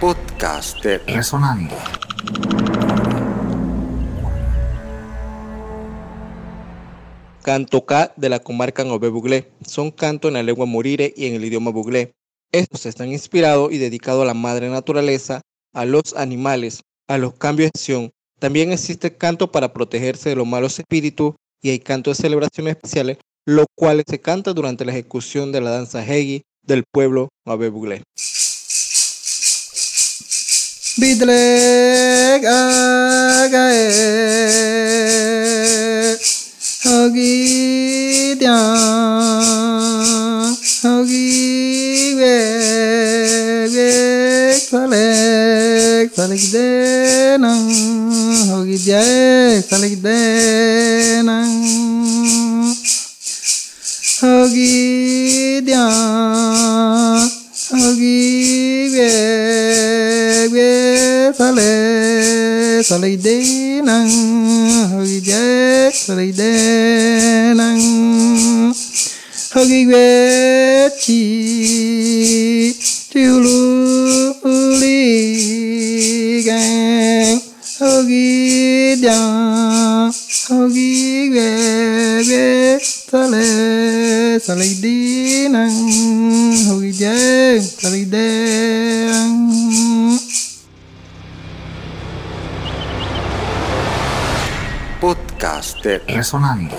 Podcast de Resonando. Canto K de la comarca Nove Buglé. Son cantos en la lengua murire y en el idioma buglé. Estos están inspirados y dedicados a la madre naturaleza, a los animales, a los cambios de acción. También existe canto para protegerse de los malos espíritus y hay canto de celebraciones especiales, los cuales se canta durante la ejecución de la danza Hegi del pueblo Nove Buglé. bidlek agae hogi dia hogi we we khalek khalek de nang hogi dia khalek de nang hogi dia sa lay đế năng, hơi đế sa lay đế năng. Hơi quê chi tiêu lu li gan hơi đa hơi quê quê sa lay sa lay đế năng. podcast de Resonando.